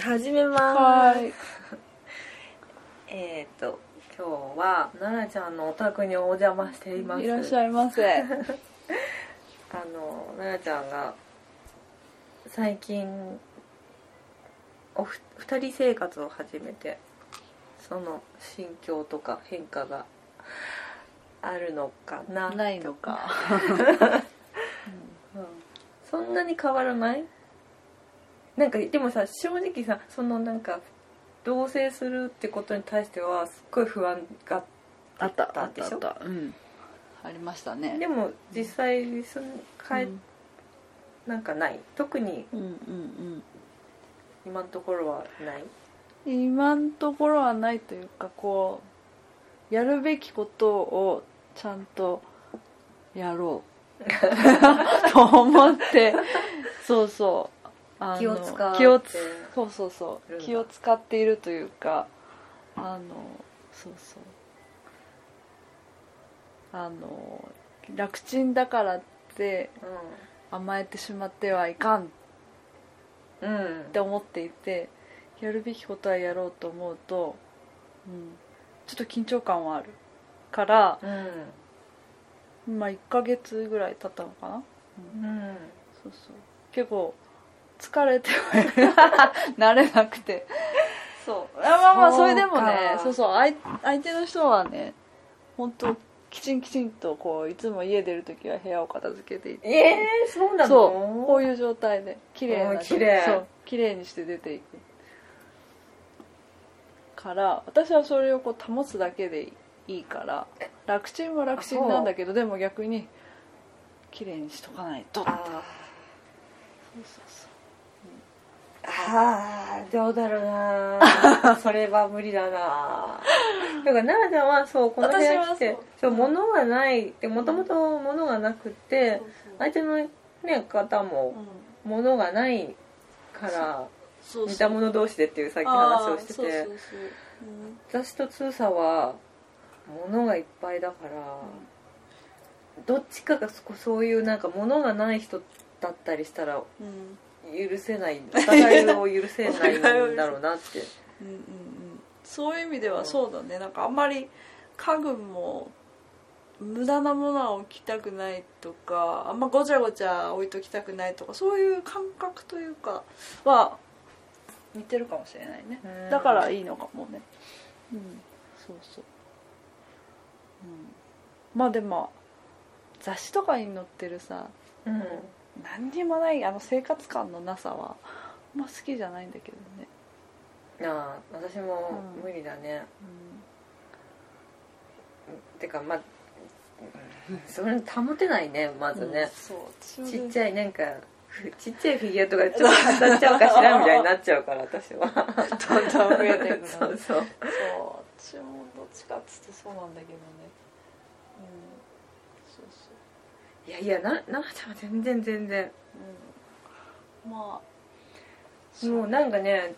始めます。はい。えっ、と今日は奈々ちゃんのお宅にお邪魔しています。いらっしゃいませ。あの奈々ちゃんが最近おふ二人生活を始めてその心境とか変化があるのかなないのか。うん。そんなに変わらない？なんかでもさ正直さそのなんか同棲するってことに対してはすっごい不安があったあったでしょ？あったうん。ありましたね。でも実際そのかえ、うん。なんかない？特にうんうん今のところはない？うん今のところはないというかこうやるべきことをちゃんとやろう。と思って。そうそう気を使って。気をつそうそうそう。気を使っているというかあのそうそう。あの楽ちんだからって甘えてしまってはいかんっうん。うんて思っていてやるべきことはやろうと思うと、うん、ちょっと緊張感はあるから、うん。まあ1ヶ月ぐらい経ったのかな、うん。うん。そうそう。結構疲れて 慣れなくて。そう。あまあまあそれでもねそうそう相相手の人はね本当きちんきちんとこういつも家出る時は部屋を片付けていて。ええー、そうなの？そう。こういう状態で綺麗なうん綺麗。そう綺麗にして出ていく。から私はそれをこう保つだけでいいから楽ちんは楽ちんなんだけどでも逆に綺麗にしとかないとって。あそうそうそうあーどうだろうな。それは無理だな。だから奈々ちゃんはそうこの部屋来てそう物がないでもともと物がなくて相手の、ね、方もうん。物がないから似た者同士でっていうさっき話をしてて私と通さは物がいっぱいだから、どっちかがそそういうなんか物がない人だったりしたらうんうん許せないお互いを許せないんだろうなって。うんうんうん。そういう意味ではそうだね。なんかあんまり家具も無駄なものは置きたくないとかあんまごちゃごちゃ置いときたくないとかそういう感覚というかは似てるかもしれないね。うん。だからいいのかもね。うん。そうそう、うん、まあでも雑誌とかに載ってるさうん何にもないあの生活感のなさはあんま好きじゃないんだけどね。ああ私もうん。無理だね、うん。てかまあうんそれ保てないねまずね、そうちっゃちゃいなんかふちっちゃいフィギュアとかちょっと飾っちゃおうかしらみたいになっちゃうから私は。どんどん増えていくの。そうそう。そう私もどっちかっつってそうなんだけどね。うん。そうそいやいやななちゃんは全然全然。ううん。まあ。もうなんかね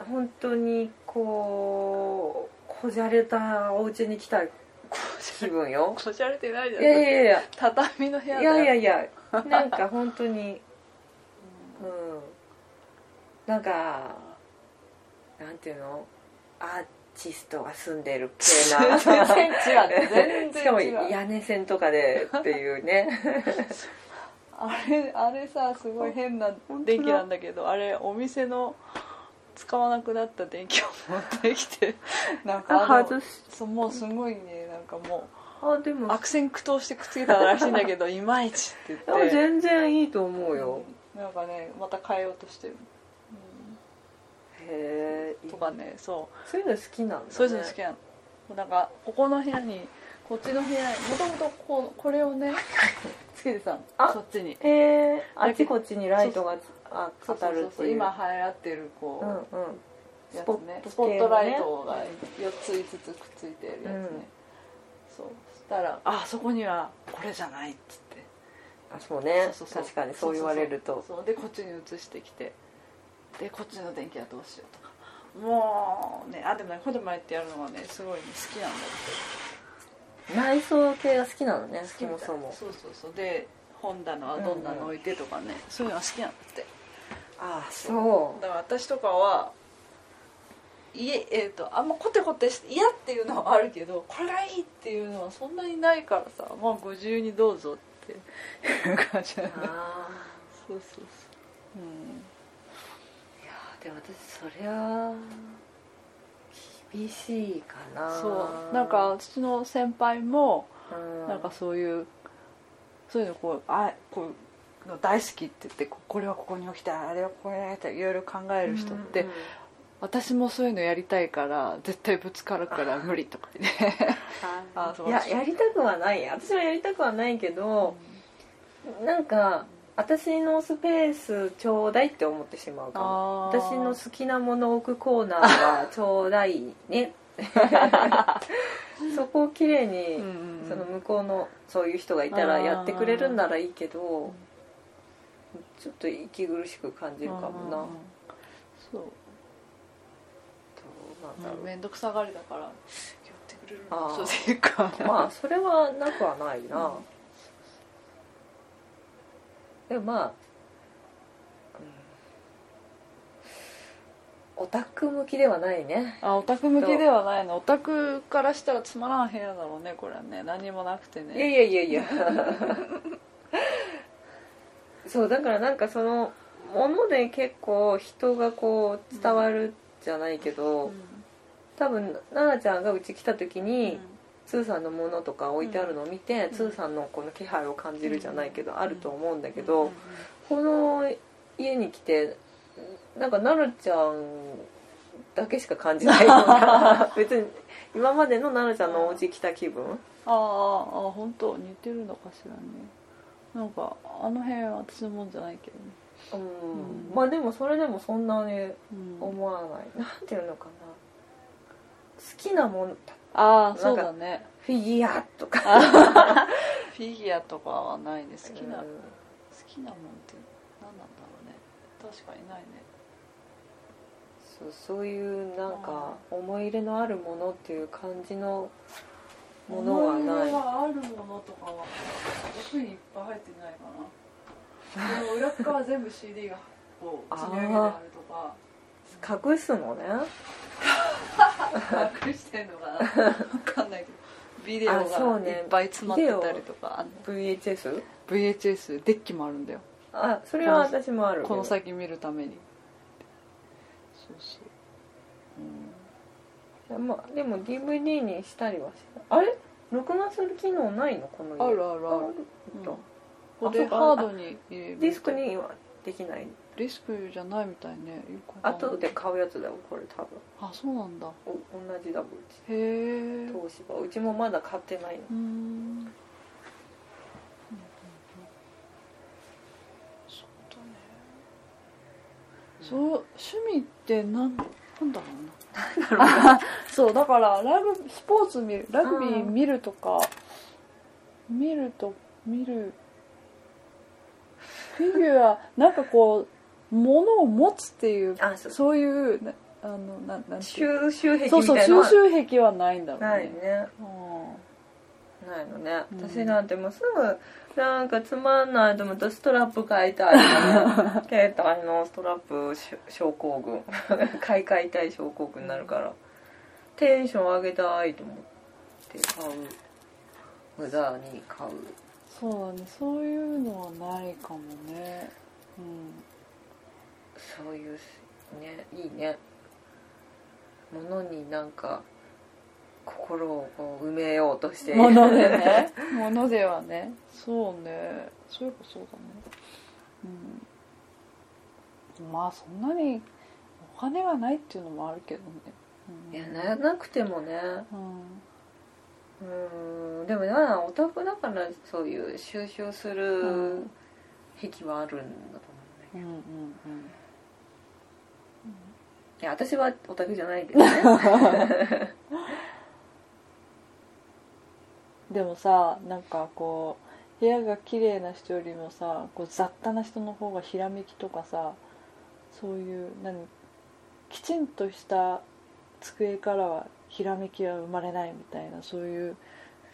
うん本当にこうこじゃれたお家に来た気分よ。こじゃれてないじゃん。いやいやいや。畳の部屋いだよ。やいやいや。なんか本当にうん。なんかなんていうの？アーティストが住んでる系な。全然違う。全然違う。しかも屋根線とかでっていうね。あれあれさすごい変な電気なんだけどあれお店の使わなくなった電気を持ってきて なんかあのそうもうすごいねなんかもあでも。う悪戦苦闘してくっつけたらしいんだけどいまいちってあ言って。全然いいと思うよ、うん。なんかねまた変えようとしてる、とかねそう。そういうの好きなんだ、ね、そういうの好きなのなんかここの部屋にこっちの部屋にもともとこうこれをね つけてたの？あそっちに。へえあっちこっちにライトが当たるっていう。今流行ってるこう、うんうん。やつね。ススポットライトが4つ5つくっついてるやつね、うん。そう。そしたら「あそこにはこれじゃない」っつって。あそうね。確かにそう言われると。そう。でこっちに移してきてでこっちの電気はどうしようとか。もうねあでもねこれまでってやるのはねすごい、ね、好きなんだって内装系が好きなのねそもそも。そうそうそう。で本棚はどんなの置いてとかね、そういうのが好きなんだって。ああそだから私とかは家、えー、とあんまコテコテして嫌っていうのはあるけどこれがいいっていうのはそんなにないからさまあご自由にどうぞっていう感じだうああそうそうそう。いやーでも私そりゃ厳しいかうな。んそう。なんか私の先輩もうん。なんかそういうそういうのこうあこうの大好きって言ってここれはここに置きたいあれはここに置きたいいろいろ考える人って、うん。うん私もそういうのやりたいから絶対ぶつかるから無理とかね。あ そういややりたくはない。私はやりたくはないけど、なんか私のスペースちょうだいって思ってしまうかも。私の好きなものを置くコーナーはちょうだいね。そこをきれいに、うんうんうん。その向こうのそういう人がいたらやってくれるんならいいけどちょっと息苦しく感じるかもな、そう。どうなんだろう、面倒くさがりだからやってくれる。そうっていうかまあそれはなくはないな、うんでもまあ、うん。オタク向きではないね。あオタク向きではないの。オタクからしたらつまらん部屋だろうねこれはね。何もなくていやねいやいやいや。そうだからなんかそのもので結構人がこう伝わるじゃないけど、うん。多分奈々ちゃんがうち来た時うに、んつーさんのものとか置いてあるのを見て、うん。つーさんのこの気配を感じるじゃないけど、うん。あると思うんだけうん。ど、この家に来てなんか奈々ちゃんだけしか感じないような 別に今までの奈々ちゃんのお家来た気分？ああああ本当似てるのかしらね。なんかあの辺は私のもんじゃないけどね。うん、うん。まあでもそれでもそんなにうん。思わない、なんていうのかな。好きなものああそうだね。フィギュアとか。フィギュアとかはないね好きな、うん好きなもんって何なんだろうね。確かにないね。そうそういうなんか思い入れのあるものっていう感じのものは思い入ない。あるものとかは奥にいっぱい入ってないかな。でも裏っ側全部 CD がこう積み上げてあるとか隠すのね。隠してんのかな？分かんないけど。ビデオがいっぱい詰まってたりとか。あの VHS? デッキもあるんだよ。あそれは私もあるこの先見るために。そうそう、いやまあでも DVD にしたりはしないあれ？録画する機能ないの？この家。あるあるある。うん、こあそうか。ハードにディスクにはできないディスクじゃないみたいね。よくわかんな。い後で買うやつだよこれ多分。あそうなんだ。お同じだもんうち。へえ。東芝。うちもまだ買ってないの。うーん。そうだね。そう趣味ってなんなんだろうな。そうだからラグスポーツ見るラグビー見るとか見ると見る。フィギュアなんかこう物を持つっていうあそう。そういうなあのなんなんていう収集癖みそうそう収集癖はないんだろうね。ないね。うん。ないのね。うん。私なんてもうすぐなんかつまんないと思ったらストラップ買いたい。か ら携帯のストラップし症候群。買い替えたい症候群になるから。テンション上げたいと思って買う。無駄に買う。そうだね。そういうのはないかもね。うんそういうねいいね。ものになんか心をこう埋めようとして。ものでね。ものではね。そうね。そういえばそうだね。うん。まあそんなにお金がないっていうのもあるけどね、うん、いやななくてもね。うん。うん。でもなオタクだからそういう収集すうるん。癖はあるんだと思うんだけど。うんうんうんいや私はオタクじゃないけどね。でもさなんかこう部屋が綺麗な人よりもさこう雑多な人の方がひらめきとかさそういう何きちんとした机からはひらめきは生まれないみたいなそういう。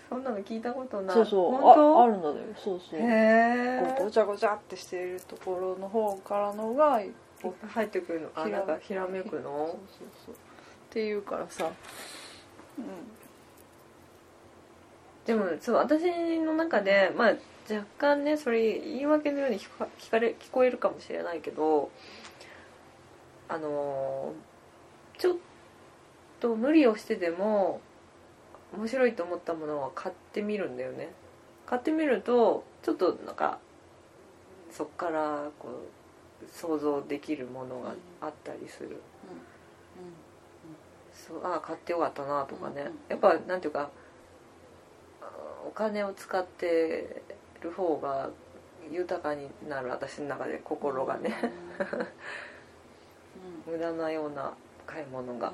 そんなの聞いたことない。そうそう本当？ああるんだよそうそう。へえごちゃごちゃってしているところの方からのが入ってくるの。あなんかひらめくそうのそうそう。っていうからさ。うん。でもそう私の中でまあ若干ねそれ言い訳のように聞か聞かれ聞こえるかもしれないけどあのーちょっと無理をしてでも面白いと思ったものは買ってみるんだよね。買ってみるとちょっとなんかそっからこう想像できるものがあったりする、そうああ買ってよかったなとかね、やっぱなんていうかあお金を使ってる方が豊かになる私の中で心がね、うん。無駄なような買い物が、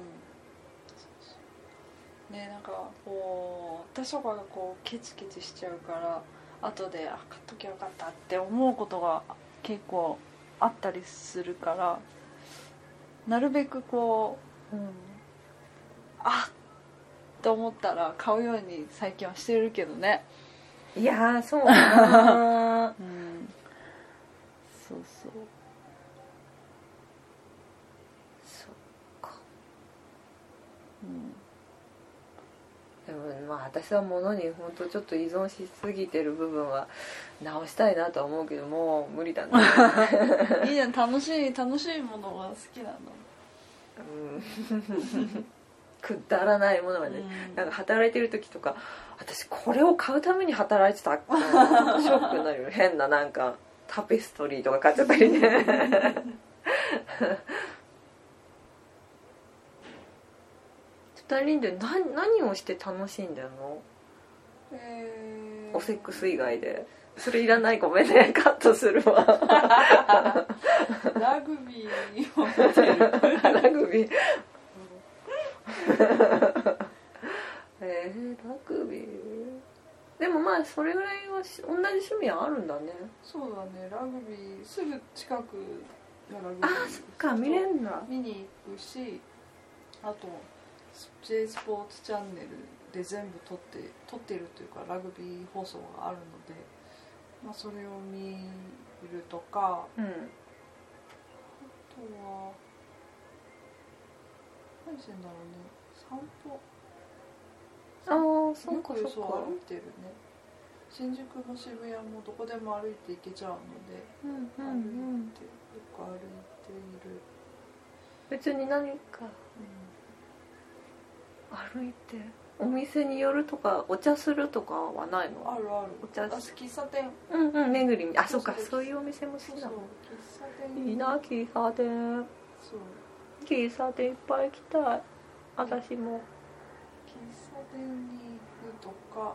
ねなんかこう私とかがこうケチケチしちゃうから後であ買っときゃよかったって思うことが結構あったりするからなるべくこうあっと思ったら買うように最近はしてるけどね。いやーそうかな うん。そうそうそっかうんでもまあ私は物に本当ちょっと依存しすぎてる部分は直したいなとは思うけどもう無理だな いいじゃん楽しい楽しいものが好きなの。うん。くだらないものがね、うん。なんか働いてる時とか私これを買うために働いてたショックになるよ。変ななんかタペストリーとか買っちゃったりね 二人で何何をして楽しんでるの？えー。おセックス以外で。それいらないごめんね。カットするわ。ラグビーを見てる。ラグビーえー、ラグビー。でもまあそれぐらいはし同じ趣味はあるんだね。そうだね。ラグビーすぐ近くがラグビーあそっか見れんだ。見に行くしあと J スポーツチャンネルで全部撮って撮ってるというかラグビー放送があるので、まあ、それを見るとかうん。あとは何してんだろうね。散歩。ああそよっかくそっか。歩いてるね。新宿も渋谷もどこでも歩いて行けちゃうのでうんうんう歩んいてよく歩いている、別に何か歩いて。お店に寄るとかお茶するとかはないの？あるある。お茶あ喫茶店。うんうん巡りあそっかそういうお店も好きなの。喫茶店。いいな喫茶店。そう。喫茶店いっぱい行きたい。私も。喫茶店に行くとか。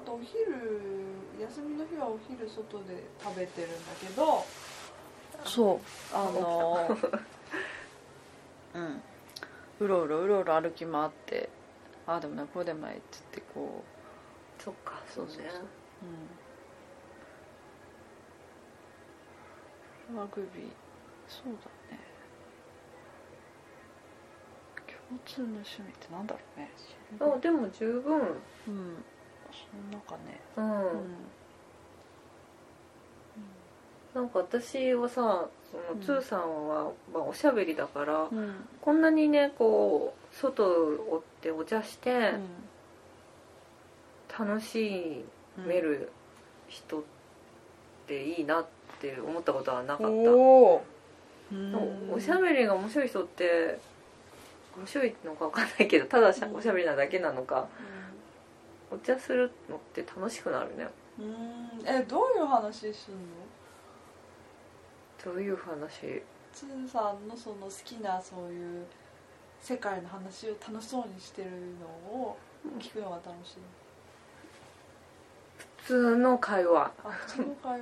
あとお昼休みの日はお昼外で食べてるんだけど。そう。あの うんうろうろうろうろ歩き回ってああでもないこうでもないって言ってこそっかそうねそう。そうう、うん、ラグビーそうだね。共通の趣味ってなんだろうね。あでも十分。うん。その中ね。うん、うん。なんか私はさそのうんつーさんは、まあ、おしゃべりだから、うん。こんなにねこう外をってお茶して楽しめる人っていいなって思ったことはなかった、おおおしゃべりが面白い人って面白いのか分かんないけどただおしゃべりなだけなのかお茶するのって楽しくなるね。うん。えどういう話すんの？どういう話？つーさんのその好きなそういう世界の話を楽しそうにしてるのを聞くのが楽しい。普通の会話。あ普通の会話、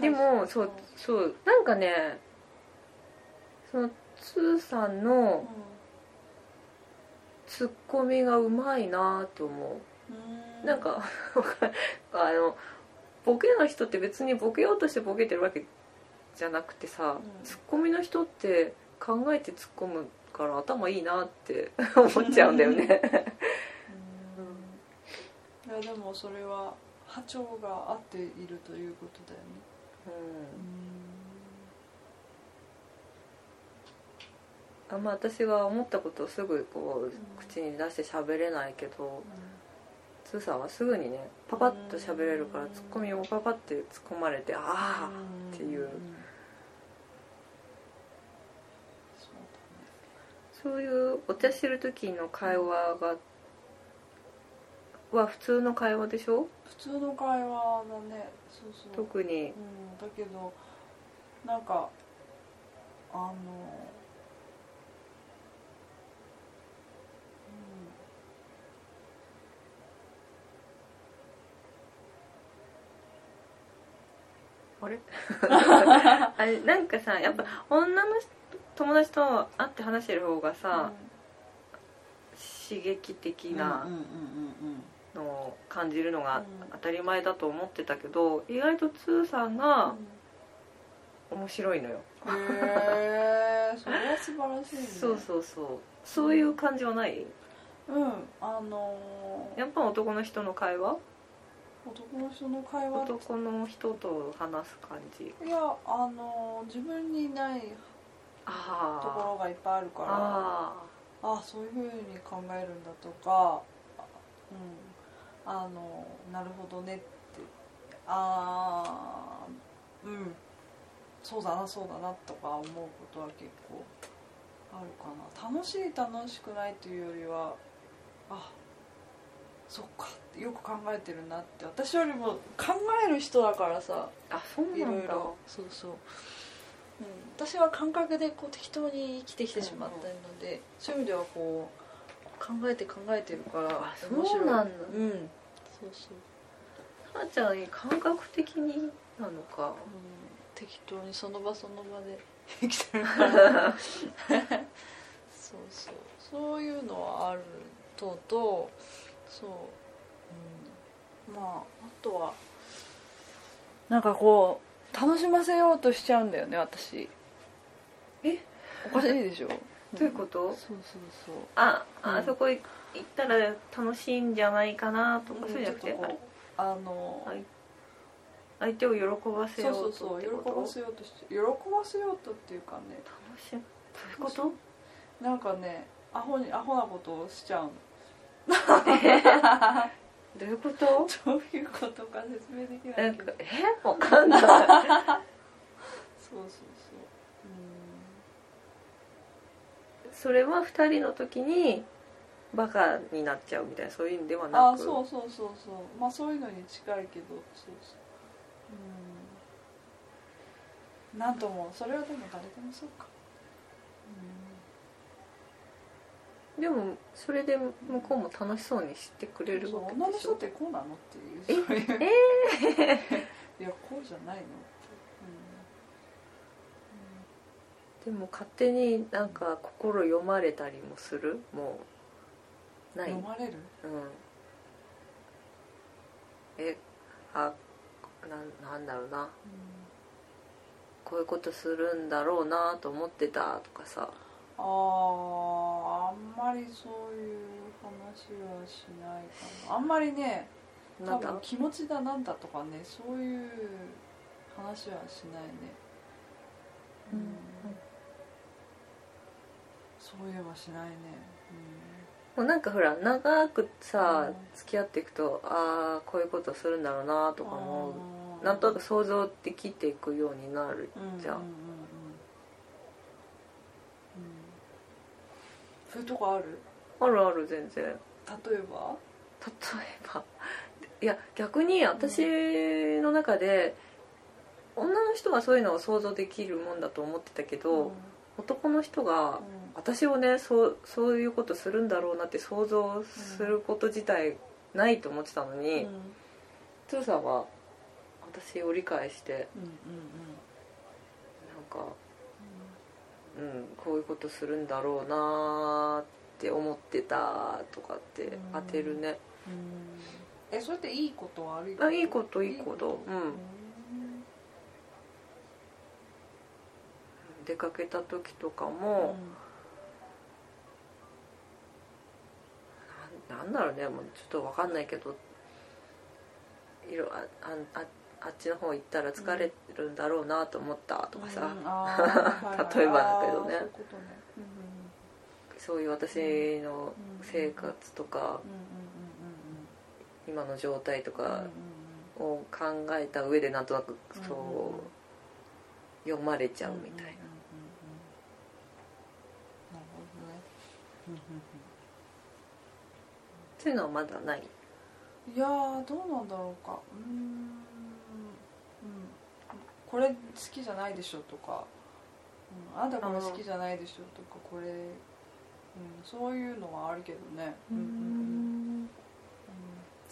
う んでもそうそうなんかねそのつーさんのツッコミがうまいなって思う。なんかあのボケの人って別にボケようとしてボケてるわけじゃなくてさ、うん、ツッコミの人って考えて突っ込むから頭いいなって 思っちゃうんだよね。いやでもそれは波長が合っているということだよね。うん。あんま私は思ったことをすぐこう、うん、口に出して喋れないけど、うん。つーさんはすぐにねパパッと喋れるからツッコミをパパッて突っ込まれてああっていう。そうだねそういうお茶してる時の会話がは普通の会話でしょ？普通の会話だね。そうそう。特に。うん、だけどなんかあのあれ？あれ？なんかさやっぱ女の人友達と会って話してる方がうん。さ、刺激的なのを感じるのがうん。当たり前だと思ってたけど意外とつーさんが面白いのよ、うんへえ それは素晴らしいね。そうそうそう。そういう感じはない？うん。あのー。やっぱ男の人の会話？男の人の会話男の人と話す感じ。いやあのー自分にないあところがいっぱいあるからああそういうふうに考えるんだとかうんあのなるほどねってああうんそうだなそうだなとか思うことは結構あるかな。楽しい楽しくないというよりはあそっかよく考えてるなって。私よりも考える人だからさ。ああそういなんだ。ろいろ。そうそう、うん、私は感覚でこう適当に生きてきてしまったので、そういう意味ではこう考えて考えてるからそうなんだ。うん。そうそう、はーちゃん感覚的になのか？うん、適当にその場その場で 生きてるから。そうそう。そういうのはあるととそう、うん、まああとはなんかこう楽しませようとしちゃうんだよね私。え？おかしいでしょ？どういうこと？そうそうそう。あうん。あそこ行ったら楽しいんじゃないかなとかそうじゃなくて？あの、はい。相手を喜ばせそうよと？そううそう喜ばせようとして喜ばせようとっていうかね。楽しむ。どういうこと？なんかねアホにアホなことをしちゃうのどういうこと？どういうことか説明できなないんけど。かえわかんない。そうそうそう。それは2人の時にバカになっちゃうみたいなそういうんではうんなく？あそうそうそうそう。まあそういうのに近いけどそうそう。うん。なんともそれはでも誰でもそうかでもそれで向こうも楽しそうにしてくれるわけ女の人っでしょてこうなのっていう。そういういやこうじゃないの。って、でも勝手になんか心読まれたりもする？もううん、ない？読まれる？うん。え？あなんなんだろうな。こういうことするんだろうなと思ってたとかさあああんまりそういう話はしないかな。あんまりね多分気持ちだなんだとかねそういう話はしないね。うん、そういえばしないね。もうなんかほら長くさうん。付き合っていくとああこういうことするんだろうなとうんか思う。あー。なんとなく想像できていくようになるうんじゃん。うんうんうんうんそういうとこある？あるある全然。例え例えば？ばいや逆に私の中で女の人はそういうのを想像できるもんだと思ってたけど、男の人が私をねそうそういうことするんだろうなって想像すること自体ないと思ってたのうんに、うん。つーさんは私を理解してうんうん。なんか、うん、こういうことするんだろうなって思ってたとかって当てるね、うん。えそれっていいこと悪いこと？あいいこといいこと。うんうん。出かけた時とかも、なんなんだろうね。もうちょっと分かんないけどいろああああっちの方行ったら疲れるんだろうなと思ったとかさ、例えばだけどね。そういう私の生活とか今の状態とかを考えた上でなんとなくそう読まれちゃうみたいな。うんうんうん。うんなるほどね。うんうんうん。そういうのはまだない？いやーどうなんだろうか。うん、これ好きじゃないでしょとか、うん、あんたこれ好きじゃないでしょとかこれ、うん、そういうのはあるけどね。うん。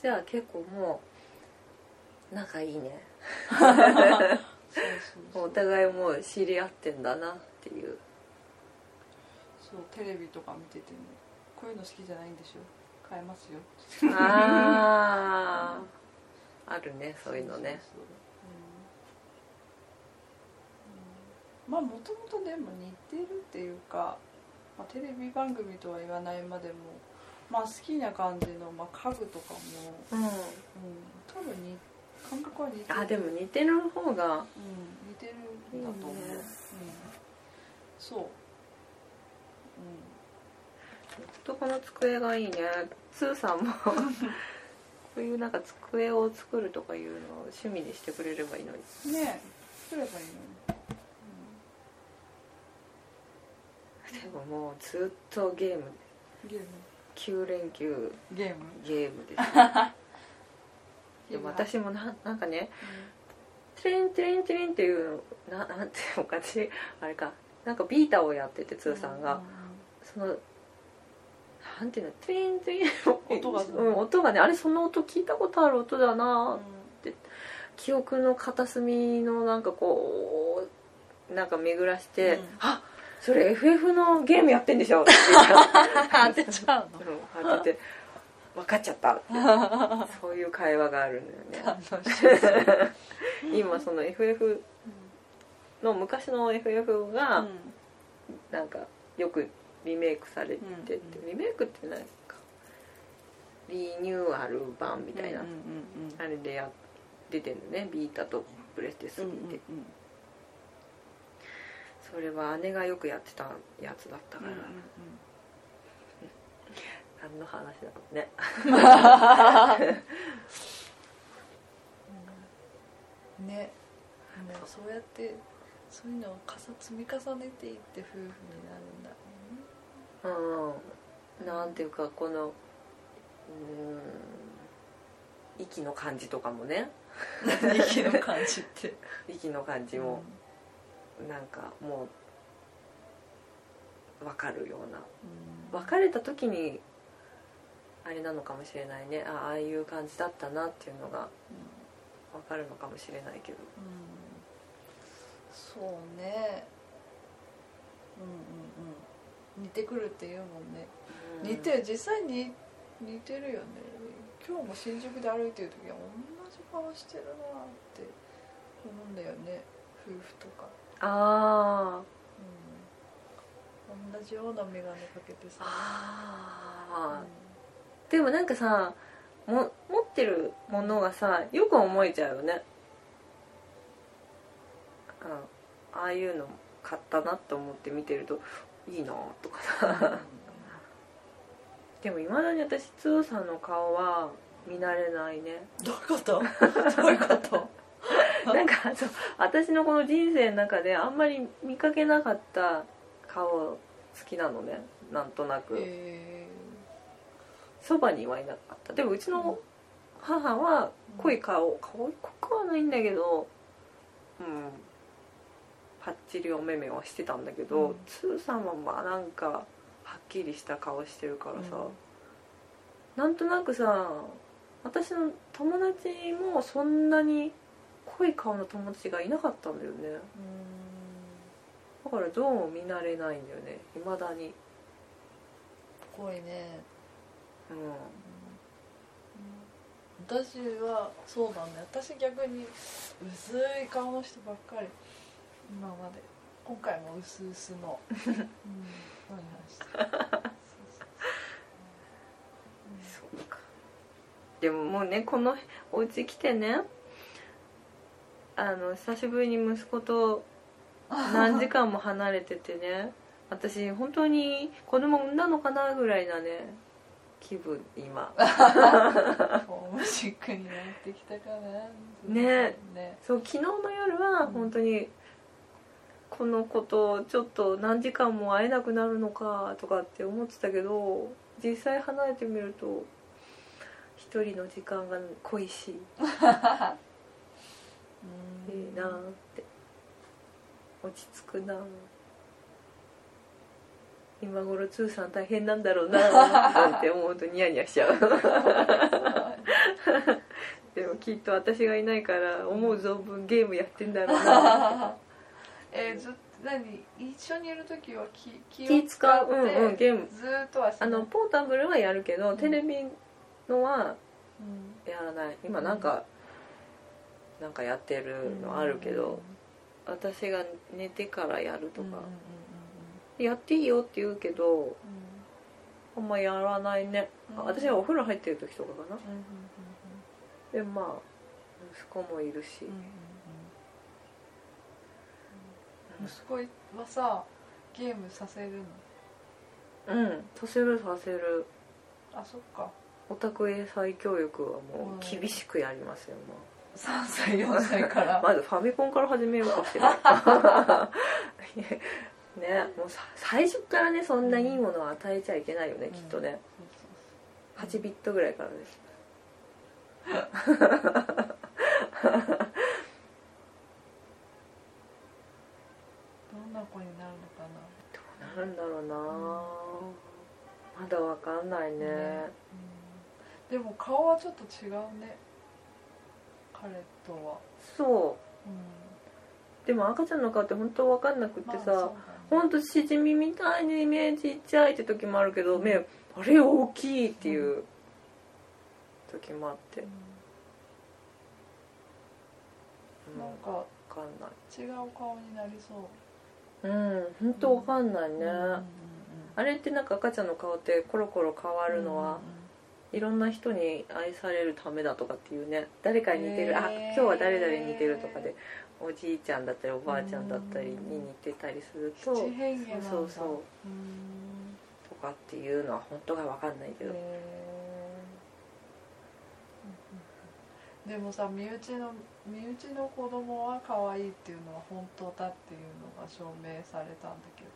じゃあ結構もう仲いいね。お互いもう知り合ってんだなっていう。そうテレビとか見ててもこういうの好きじゃないんでしょ。変えますよ。あああるねそういうのね。そうそううんうんまあもともとでも似てるっていうか、まあ、テレビ番組とは言わないまでもまあ好きな感じの、まあ、家具とかも、うん。うん、多分に感覚は似てる。あでも似てる方がうん、似てるんだと思う、いいね。うん、そう、とこの机がいいね。スーさんも こういうなんか机を作るとかいうのを趣味にしてくれればいいのに。うん、ねえ作ればいいのに、でももうずっとゲームうん、ゲーム。9連休。ゲーム。ゲームです。でも私もななんかねテレンテレンテレンっていうのななんていうのか私あれか。なんかビータをやっててつーさんが、そのなんていうのテレンテレン音がうん、音がねあれその音聞いたことある音だな、記憶の片隅のなんかこうなんか巡らして「うん。あそれ FF のゲームやってんでしょ」って言った当てちゃうの？うん当てて「分かっちゃった」ってそういう会話があるんだよね。楽しい。今その FF の昔の FF がなんかよくリメイクされてて、うん。リメイクってなんかリニューアル版みたいな、うんうんあれでや出てるのね。ビータとプレステうん3で、それは姉がよくやってたやつだったから、何の話だろうね。う んね。もう。そうやってそういうのを積み重ねていって夫婦になるんだうん。なんていうかこのうん。息の感じとかもね。息の感じって。息の感じもなんかもう分かるような。うん。別れた時にあれなのかもしれないね。あああいう感じだったなっていうのが分かるのかもしれないけど。うん。そうね。うんうんうん。似てくるって言うもんね。似てる実際に似てるよね。今日も新宿で歩いてる時は同じ顔してるなって思うんだよね。夫婦とか、あうん、同じような眼鏡かけてーさ、あー。でもなんかさも持ってるものがさよく思えちゃうよね。うんああいうの買ったなと思って見てるといいなとかさ。でもいまだに私つーさんの顔は見慣れないね。どういうこと？どういうこと？なんかそう私のこの人生の中であんまり見かけなかった顔好きなのね。なんとなく。えそばにはいなかった。でもうちの母は濃い顔顔濃くはないんだけどうん。パッチリお目目はしてたんだけど、うん。つーさんはまあなんかはっきりした顔してるからさ、うん。なんとなくさ私の友達もそんなに濃い顔の友達がいなかったんだよね。ー、だからどうも見慣れないんだよね。いまだに。濃いね。うん。私はそうだね私逆に薄い顔の人ばっかり。今まで。今回も薄々の、うん、何話。そうそうそうか。でももうねこのお家来てねあの久しぶりに息子と何時間も離れててね。私本当に子供産んだのかなぐらいなね気分今。ホームシックになってきたかな。ね。ね。そう昨日の夜は本当にこの子とちょっと何時間も会えなくなるのかとかって思ってたけど実際離れてみると一人の時間が恋しい いうんいなって。落ち着くな。今頃ツーさん大変なんだろうななんて思うとニヤニヤしちゃう。でもきっと私がいないから思う存分ゲームやってんだろうな。えーずっと何？一緒にいる時は気気気使うってう。んうんゲーム。ずーっとはあのポータブルはやるけどテレビのはうん。やらない。今なんか、なんかやってるのあるけど、私が寝てからやるとか。やっていいよって言うけどあんまやらないね、うん。私はお風呂入ってる時とかかな。でまあ息子もいるし、息子はさゲームさせるの？うん。させるさせる。あそっか。オタク英才教育はもう厳しくやりますよ、も3歳4歳から。う まずファミコンから始めようかしら ねもうさ最初からねそんないいものを与えちゃいけないよね、うん。きっとね。そうそう8ビットぐらいからです。どんな子になるのかな。どうなるんだろうな、まだわかんないね、うん。でも顔はちょっと違うね彼とは。そう。うん。でも赤ちゃんの顔って本当わかんなくってさ、まあね。ほんとしじみみたいに目ちっちゃいって時もあるけど目あれ大きいっていう時もあって、うん。なんかかんない違う顔になりそう。うん本当わかんないね、うんうんうんあれってなんか赤ちゃんの顔ってコロコロ変わるのは、いろんな人に愛されるためだとかっていうね誰かに似てる、あ今日は誰々に似てるとかでおじいちゃんだったりおばあちゃんだったりに似てたりするとそうそう。うんとかっていうのは本当が分かんないけど、でもさ身内の身内の子供は可愛いっていうのは本当だっていうのが証明されたんだけど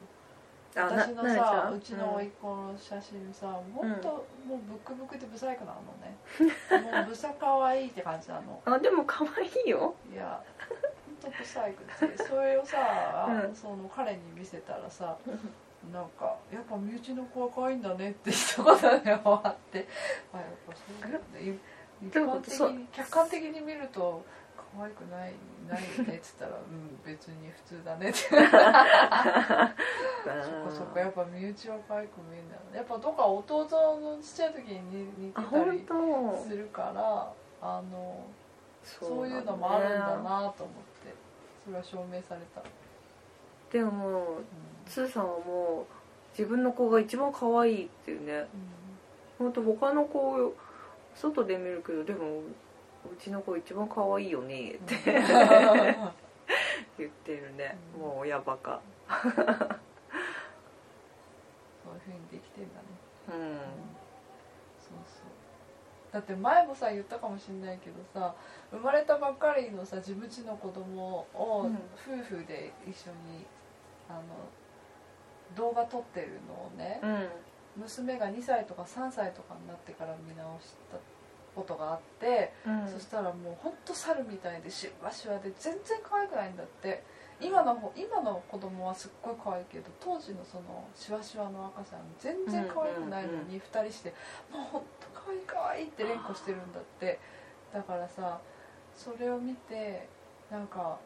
私のさうちの甥っ子の写真さ本当、もうブクブクでブサイクなのね。もうブサ可愛いって感じなの。あでも可愛いよ。いや本当ブサイクでそれをさ、うん。その彼に見せたらさなんか「やっぱ身内の子は可愛いんだね」って一言で終わって。あやっぱそうだよね。一般的に客観的に見ると可愛くないないよねっつったら「うん別に普通だね」って。そこそこ やっぱ身内は可愛く見えるんだよね。やっぱどっか弟のちっちゃい時に似てたり当。するからあのそそういうのもあるんだなと思って。それは証明された、でももううつーさんはもう自分の子が一番可愛いっていうね。ん。本当他の子外で見るけどでもうちの子一番可愛いよねって言ってるね、うん。もう親バカ。そういうふうにできてんだね、うん。そうそう。だって前もさ言ったかもしれないけどさ生まれたばっかりのさ自分ちの子供をうん。夫婦で一緒にあの動画撮ってるのをね、うん。娘が2歳とか3歳とかになってから見直したことがあって、うん。そしたらもうほんと猿みたいでシワシワで全然可愛くないんだって。今の方今の子供はすっごい可愛いけど当時のそのシワシワの赤ちゃん全然可愛くないのに2人して「もうほんと可愛い可愛い」って連呼してるんだって。だからさそれを見てなんか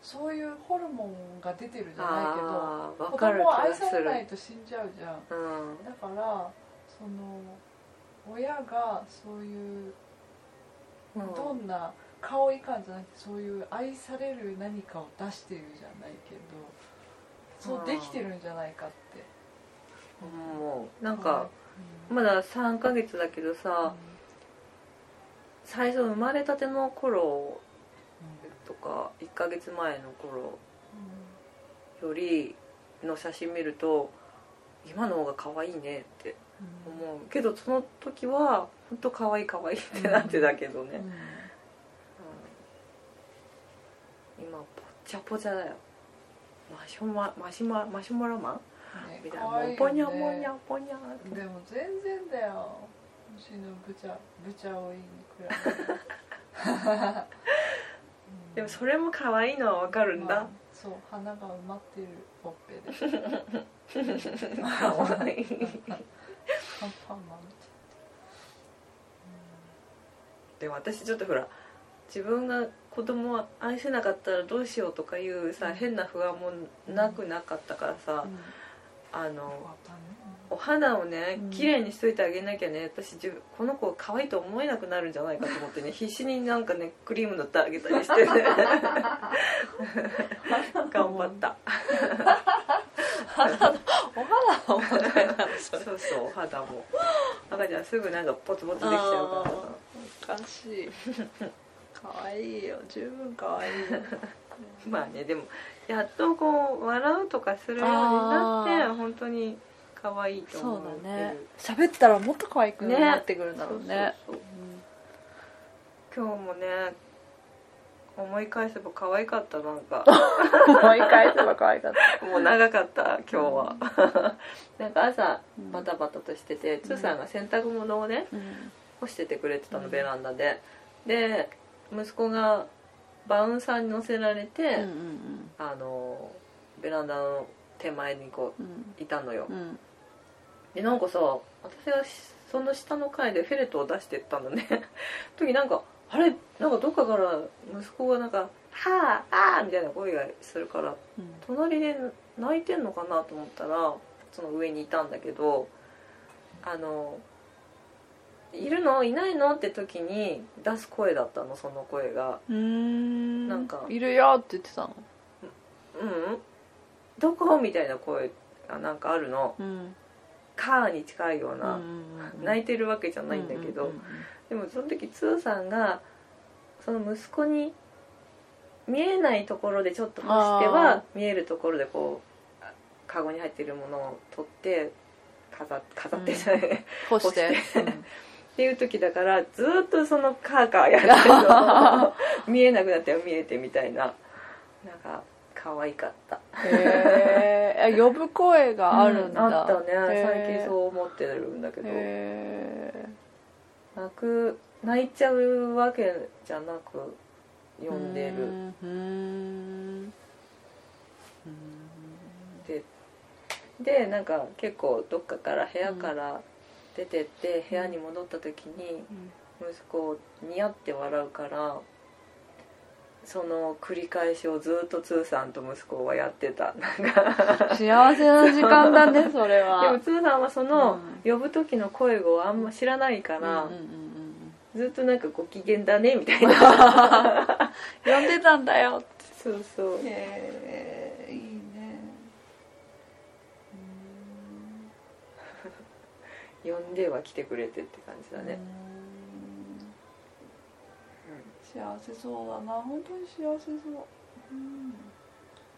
そういうホルモンが出てるじゃないけど子供は愛されないと死んじゃうじゃん。だからその親がそういううん。どんな顔いかんじゃなくてそういう愛される何かを出してるじゃないけどそうできてるんじゃないかって。もうなんかうん。まだ3ヶ月だけどさ最初生まれたての頃とか1ヶ月前の頃よりの写真見ると今の方が可愛いねって思うけどその時は本当可愛い可愛いってなってたけどね、うん。うん。今ぽっちゃぽちゃだよ。マシュママシュママシュマロマン？ねみたいな。ポニャポニャポニャって。でも全然だよ。うちのブチャブチャオイに比べてでもそれも可愛いのはわかるんだ、まあそう花が埋まってるほっぺで。可愛いパンパンマンでも私ちょっとほら自分が子供を愛せなかったらどうしようとかいうさ、うん。変な不安もなくなかったからさ、うん。あのお肌をねうん。綺麗にしといてあげなきゃね私この子可愛いと思えなくなるんじゃないかと思ってね 必死になんかねクリーム塗ってあげたりしてね。頑張った お肌の問題なのそれそうそうお肌も。赤ちゃんすぐなんかポツポツできちゃうから。さおかしい。可愛いよ。十分可愛いよまあねでもやっとこう笑うとかするようになって本当に可愛いとそ思ってる。うだね。喋ったらもっと可愛くねなってくるんだろうね。そう。そうそう今日もね思い返せば可愛かったなんか。思い返せば可愛かった。もう長かった今日は。なんか朝うんバタバタとしててつーさんが洗濯物をねうん。干しててくれてたのうん。ベランダで。で息子がバウンサーに乗せられて、うんうんあのベランダの手前にこうん。ういたのよ。うん。でなんかさ私がしその下の階でフェレットを出してったのね。時なんかあれなんかどっかから息子がなんか「はああー」みたいな声がするからうん。隣で泣いてんのかなと思ったらその上にいたんだけどあの「いるの？いないの?」って時に出す声だったのその声が。うーん。なんかいるよって言ってたの「うんどこ?」みたいな声がなんかあるの。うん「カー」に近いような、うん泣いてるわけじゃないんだけど、うんうんうんでもその時つーさんがその息子に見えないところでちょっと干してあは見えるところでこうカゴに入ってるものを取って飾飾ってじゃない、干して。っていう時だからずーっとそのカーカーやってるの 見えなくなって見えてみたいな。なんか可愛かった。へえ呼ぶ声があるんだ、うん。あったね。最近そう思ってるんだけど。へ泣く泣いちゃうわけじゃなくえ呼んでる。ででなんか結構どっかから部屋から出てって部屋に戻った時に息子ニヤって笑うからその繰り返しをずっとつーさんと息子はやってた。なんか幸せな時間だねそれではもつーさんはそのう呼ぶ時の声をあんま知らないから、ずっとなんかご機嫌だねみたいな。う ん呼んでたんだよ。ってそうそう。へえいいね。呼んでは来てくれてって感じだね、幸せそうだな。本当に幸せそう。うん。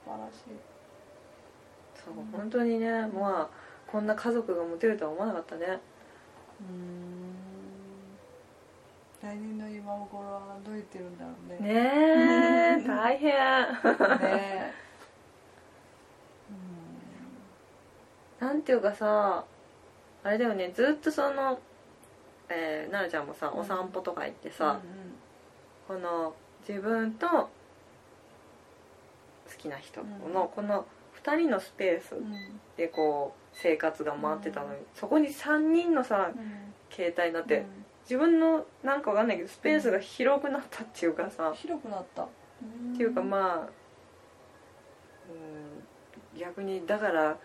素晴らしい。そう本当にねまあこんな家族が持てるとは思わなかったね。うん。来年の今頃はどう言ってるんだろうね。ねえ 大変。ねなんていうかさあれだよねずっとその、えー、奈々ちゃんもさうんお散歩とか行ってうんさ、この自分と好きな人のこの2人のスペースでこう生活が回ってたのに、そこに3人のさうん。携帯になって、うん。自分のなんかわかんないけどスペースが広くなったっていうかさ、広くなった。っていうかまあうん逆にだから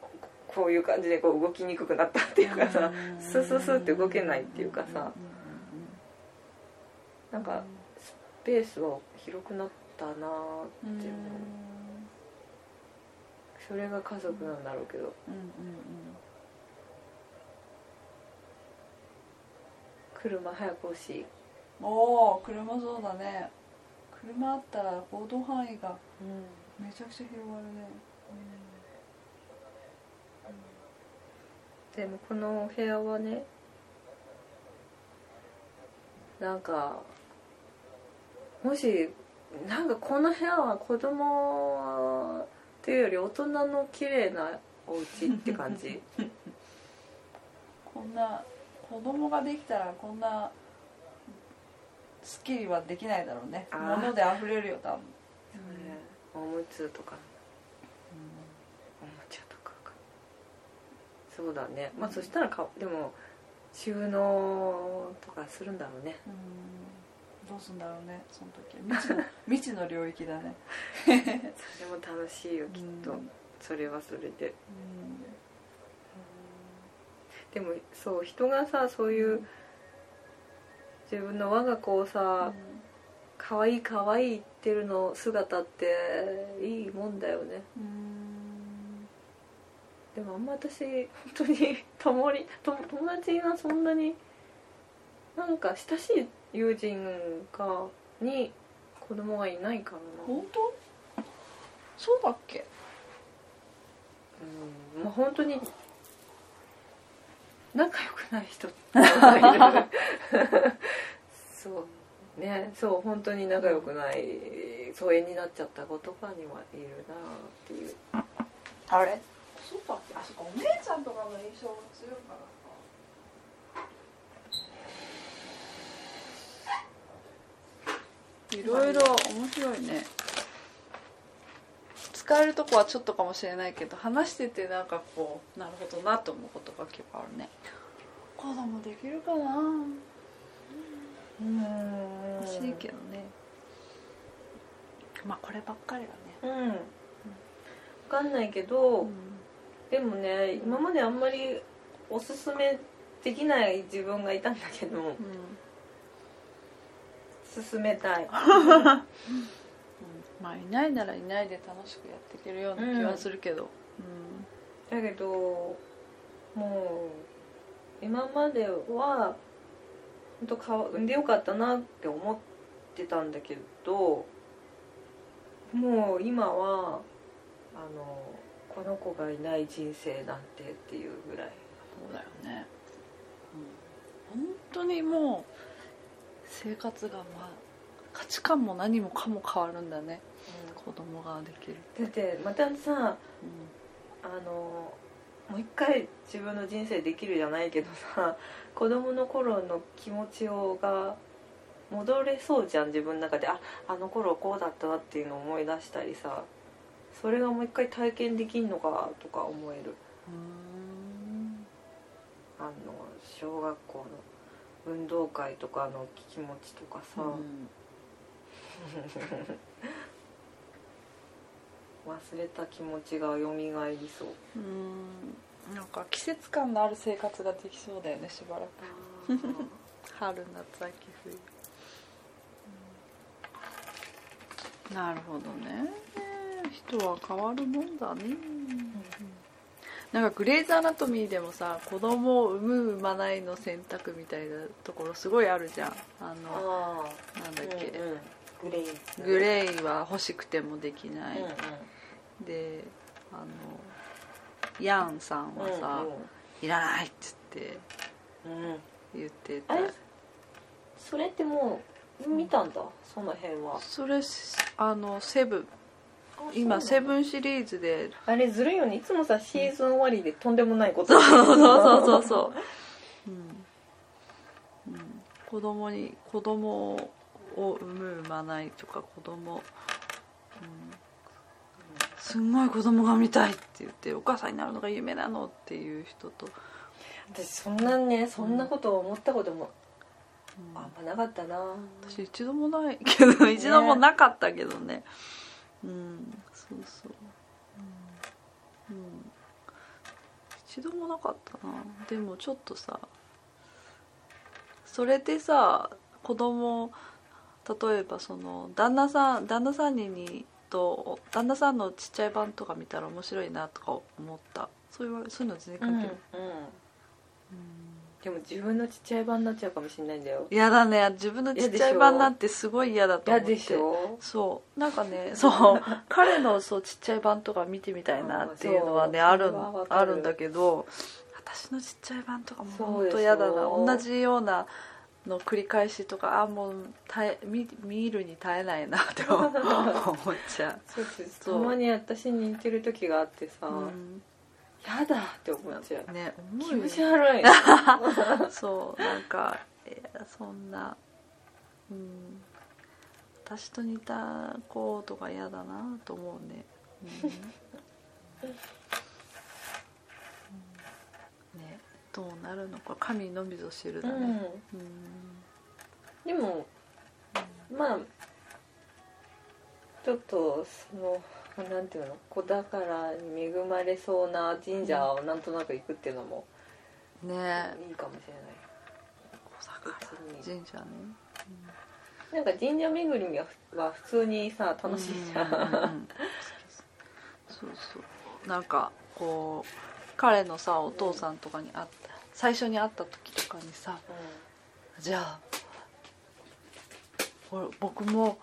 ここういう感じでこう動きにくくなったっていうかさうん。スススって動けないっていうかさうんうんなんかスペースは広くなったなーって思う。それが家族なんだろうけど。うんうんうん。車早く欲しい、おお車そうだね。車あったら行動範囲がめちゃくちゃ広がるね、でもこのお部屋はねなんかもしなんかこの部屋は子供っていうより大人の綺麗なお家って感じ？こんな子供ができたらこんなスッキリはできないだろうね。物で溢れるよ多分。おむつとか。おもちゃとかか。そうだね。まあそしたらかでも収納とかするんだろうね。うんどうすんだろうねその時。未知の 未知の領域だね。それも楽しいよきっと。うんそれはそれで。うん。でもそう人がさそういう自分の我が子をさ可愛い可愛い言ってるの姿っていいもんだよね。うん。でもあんま私本当に友友達がそんなになんか親しい友人がに子供がいないからな。本当？そうだっけ？うんまあ 本当に仲良くない人そうね。そう本当に仲良くない疎遠になっちゃった子とかにはいるなっていう。あれ？そうだっけ？あそっか。お姉ちゃんとかの印象が強いからいろいろ面白いね。使えるとこはちょっとかもしれないけど話しててなんかこうなるほどなと思うことが結構あるね。子供できるかな。うん。欲しいけどね。まあこればっかりはね。うん。分かんないけど、うん。でもね今まであんまりおすすめできない自分がいたんだけど勧めたい。まあいないならいないで楽しくやっていけるような気はするけど、だけどもう今までは本当か産んでよかったなって思ってたんだけどもう今はあのこの子がいない人生なんてっていうぐらい。そうだよね、本当にもう生活がまあ価値観も何もかも変わるんだね。子供ができる、だってまたさうあのもう一回自分の人生できるじゃないけどさ子供の頃の気持ちをが戻れそうじゃん自分の中で。ああの頃こうだったなっていうのを思い出したりさそれがもう一回体験できんのかとか思える。ん。あの小学校の運動会とかの気持ちとかさ、うん。忘れた気持ちが蘇りそう。うん。なんか季節感のある生活ができそうだよねしばらく。春夏秋冬、うん。なるほどね。人は変わるもんだね、なんかグレイズ・アナトミーでもさ子供を産む産まないの選択みたいなところすごいあるじゃん。あのあなんだっけ、うんうん。グレイ。グレイは欲しくてもできない、うんうん。であのヤンさんはさ、いらないっつってうんうん。言ってた。あれ？それってもう見たんだ？その辺は。それあのセブン今セブンンシリーズで。あれずるいよね。いつもさシーズン終わりでとんでもないこと。そうそうそうそうそう、うん。うん、子供に子供を産む産まないとか子供、うん、すんごい子供が産みたいって言ってお母さんになるのが夢なのっていう人と、私そんなねそんなこと思ったこともうん。あんまなかったな。私一度もないけど一度もなかったけどねうんそうそう。うん、うん、一度もなかったな。でもちょっとさそれでさ子供例えばその旦那さん旦那さんににと旦那さんのちっちゃい版とか見たら面白いなとか思った。そういうそういうの全然関係ない、うんでも自分のちっちゃい版になっちゃうかもしれないんだよ。嫌だね。自分のちっちゃい版なんてすごい嫌だと思って。嫌でしょ？そう。なんかねそう。彼のそうちっちゃい版とか見てみたいなっていうのはねあるある。あるんだけど私のちっちゃい版とかも本当嫌だな。同じようなの繰り返しとかあもう耐え見見るに耐えないなって思っちゃ そうそうそう。たまに私に似てる時があってさ、う、うんやだって思っちゃう。ね思気持ち悪い。そうなんかいやそんなうん私と似た子とか嫌だなと思うね、うん。うんねどうなるのか。神のみぞ知るだね。うん。でもまあちょっとそのなんていうの？子宝に恵まれそうな神社をなんとなく行くっていうのもね。いいかもしれない。神社ね。なんか神社巡りはは普通にさ楽しいじゃん、うんうんうんうん。そうそう。なんかこう彼のさお父さんとかに会った最初に会った時とかにさじゃあ俺僕も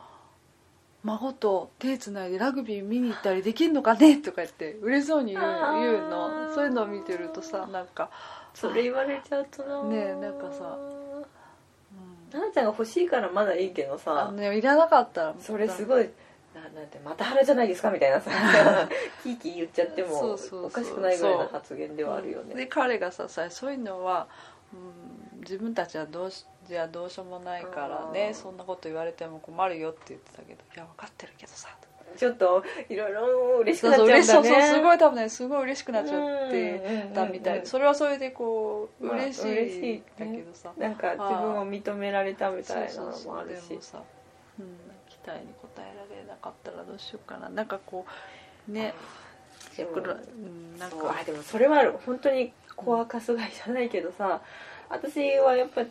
孫と手つないでラグビー見に行ったりできるのかね？とか言って嬉しそうに言う言うの。そういうのを見てるとさなんか、それ言われちゃうとなねえなんかさうん。ななちゃんが欲しいからまだいいけどあさ。のねいらなかったらそれすごいななんてまた腹じゃないですかみたいなさ キーキー言っちゃってもおかしくないぐらいの発言ではあるよでね彼がささそういうのは、うん、自分たちはどうしじゃあどうしようもないからねうん。そんなこと言われても困るよって言ってたけど。いや分かってるけどさ。ちょっといろいろ嬉しくそうなっちゃそう嬉しそううんだねそうすごい多分ねすごい嬉しくなっちゃってうんたみたいそれはそれでこうまあ嬉し嬉しいだけどさ、なんか自分を認められたみたいなのもあるし。さ、うん、期待に応えられなかったらどうしようかな。なんかこうね。でもう。んなんそう。かあでもそれはある本当に子はかすがいじゃないけどさ私はやっぱ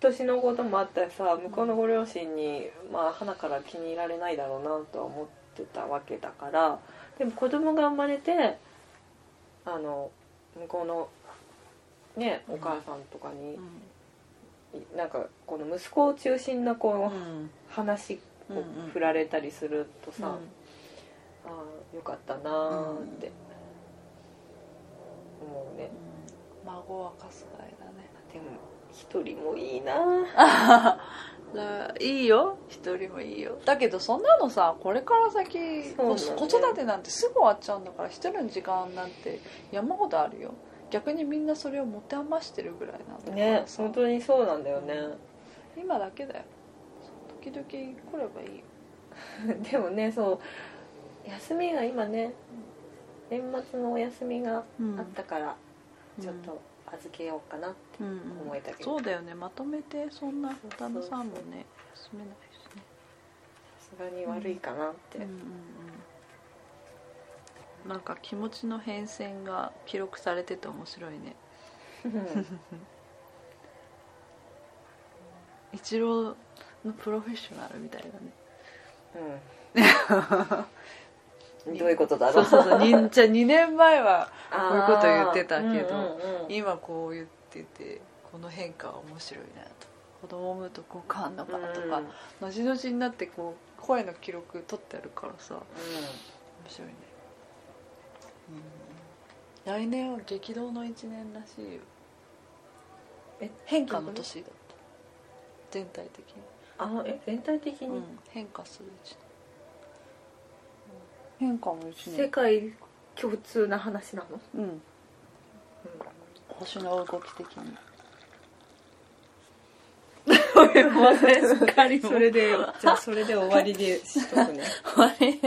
年のこともあったらさ向こうのご両親にまあ花から気に入られないだろうなとは思ってたわけだからでも子供が生まれてあの向こうのねお母さんとかに、なんかこの息子を中心なこう、うん。話うんを振られたりするとさ、うん。ああよかったなーって思うね、孫はかすがいだねでも一人もいいな。いいよ。一人もいいよ。だけどそんなのさこれから先、ね子育てなんてすぐ終わっちゃうんだから一人の時間なんて山ほどあるよ。逆にみんなそれを持て余してるぐらいなんだねさ。本当にそうなんだよね、今だけだよ。時々来ればいいよ。でもねそう休みが今ね年末のお休みがあったから、ちょっと預けようかなってうんうん。思えたけど。そうだよね。まとめてそんな旦那さんもね休めないしね。さすがに悪いかなって、うんうんうん。なんか気持ちの変遷が記録されてて面白いね。一郎のプロフェッショナルみたいだね。うん どういうことだろそうそうそう。にじゃあ2年前はこういうこと言ってたけどうんうんうん。今こう言っててこの変化は面白いなと。子供を産むとこう変わんのかなとか、後々になってこう声の記録取ってあるからさ面白いね、うん、来年は激動の1年らしいよ。え変化の年だった？全体的に、あえ全体的に、うん、変化する1年変化の1世年界共通な話なの、うん。星の動き的に。すっかりもそれでじゃあそれで終わりでしとくね。終わり